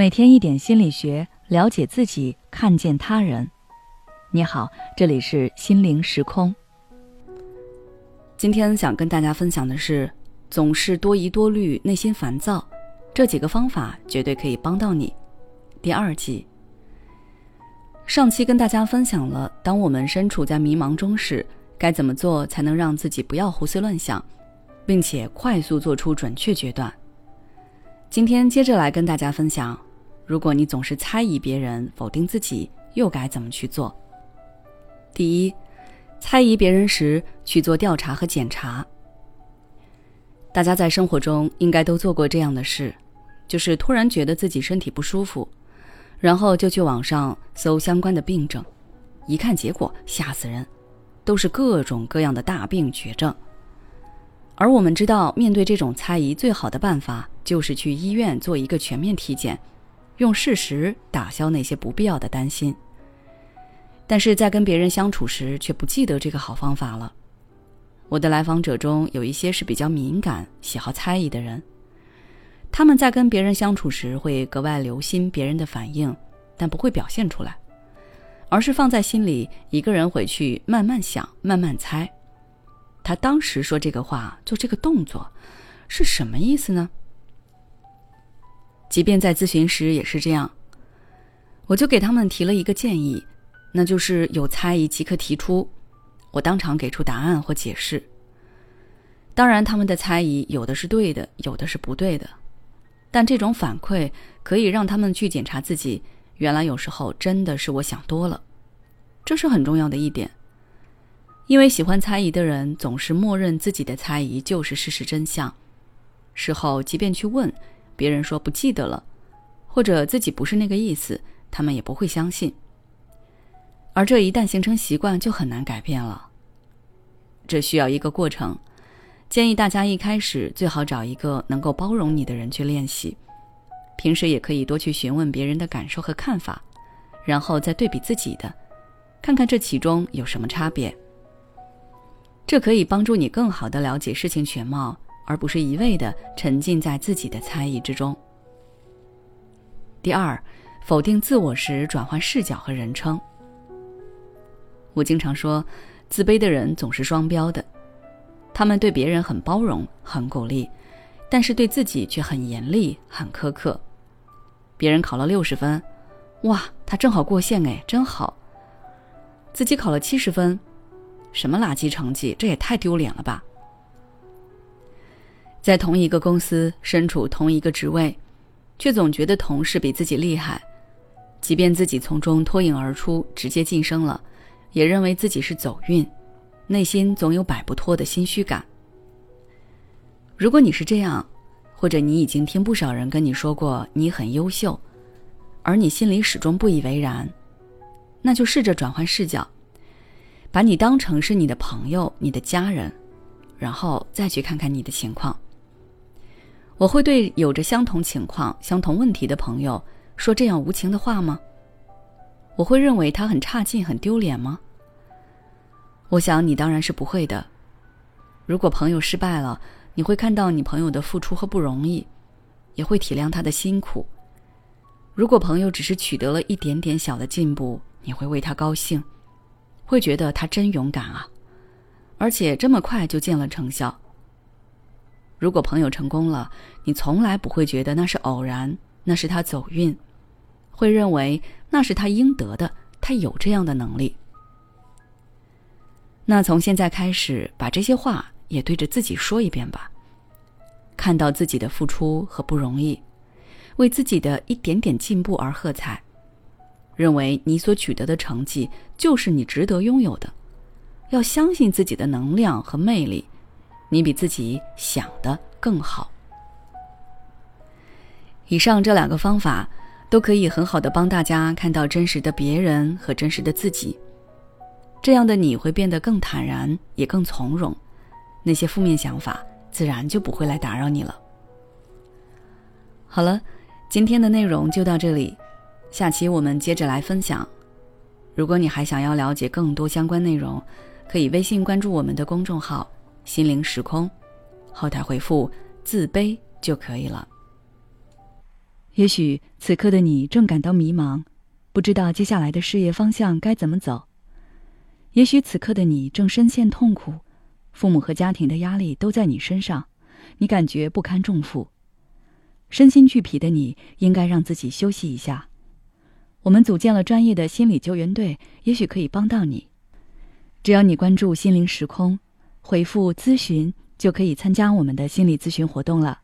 每天一点心理学，了解自己，看见他人。你好，这里是心灵时空。今天想跟大家分享的是，总是多疑多虑、内心烦躁，这几个方法绝对可以帮到你。第二季，上期跟大家分享了，当我们身处在迷茫中时，该怎么做才能让自己不要胡思乱想，并且快速做出准确决断。今天接着来跟大家分享。如果你总是猜疑别人、否定自己，又该怎么去做？第一，猜疑别人时去做调查和检查。大家在生活中应该都做过这样的事，就是突然觉得自己身体不舒服，然后就去网上搜相关的病症，一看结果吓死人，都是各种各样的大病绝症。而我们知道，面对这种猜疑，最好的办法就是去医院做一个全面体检。用事实打消那些不必要的担心。但是在跟别人相处时，却不记得这个好方法了。我的来访者中有一些是比较敏感、喜好猜疑的人，他们在跟别人相处时会格外留心别人的反应，但不会表现出来，而是放在心里，一个人回去慢慢想、慢慢猜。他当时说这个话、做这个动作，是什么意思呢？即便在咨询时也是这样，我就给他们提了一个建议，那就是有猜疑即可提出，我当场给出答案或解释。当然，他们的猜疑有的是对的，有的是不对的，但这种反馈可以让他们去检查自己，原来有时候真的是我想多了，这是很重要的一点。因为喜欢猜疑的人总是默认自己的猜疑就是事实真相，事后即便去问。别人说不记得了，或者自己不是那个意思，他们也不会相信。而这一旦形成习惯，就很难改变了。这需要一个过程，建议大家一开始最好找一个能够包容你的人去练习，平时也可以多去询问别人的感受和看法，然后再对比自己的，看看这其中有什么差别。这可以帮助你更好的了解事情全貌。而不是一味的沉浸在自己的猜疑之中。第二，否定自我时转换视角和人称。我经常说，自卑的人总是双标的，他们对别人很包容、很鼓励，但是对自己却很严厉、很苛刻。别人考了六十分，哇，他正好过线哎，真好。自己考了七十分，什么垃圾成绩，这也太丢脸了吧。在同一个公司，身处同一个职位，却总觉得同事比自己厉害，即便自己从中脱颖而出，直接晋升了，也认为自己是走运，内心总有摆不脱的心虚感。如果你是这样，或者你已经听不少人跟你说过你很优秀，而你心里始终不以为然，那就试着转换视角，把你当成是你的朋友、你的家人，然后再去看看你的情况。我会对有着相同情况、相同问题的朋友说这样无情的话吗？我会认为他很差劲、很丢脸吗？我想你当然是不会的。如果朋友失败了，你会看到你朋友的付出和不容易，也会体谅他的辛苦。如果朋友只是取得了一点点小的进步，你会为他高兴，会觉得他真勇敢啊，而且这么快就见了成效。如果朋友成功了，你从来不会觉得那是偶然，那是他走运，会认为那是他应得的，他有这样的能力。那从现在开始，把这些话也对着自己说一遍吧。看到自己的付出和不容易，为自己的一点点进步而喝彩，认为你所取得的成绩就是你值得拥有的，要相信自己的能量和魅力。你比自己想的更好。以上这两个方法都可以很好的帮大家看到真实的别人和真实的自己，这样的你会变得更坦然，也更从容，那些负面想法自然就不会来打扰你了。好了，今天的内容就到这里，下期我们接着来分享。如果你还想要了解更多相关内容，可以微信关注我们的公众号。心灵时空，后台回复“自卑”就可以了。也许此刻的你正感到迷茫，不知道接下来的事业方向该怎么走。也许此刻的你正深陷痛苦，父母和家庭的压力都在你身上，你感觉不堪重负，身心俱疲的你应该让自己休息一下。我们组建了专业的心理救援队，也许可以帮到你。只要你关注“心灵时空”，回复“咨询”，就可以参加我们的心理咨询活动了。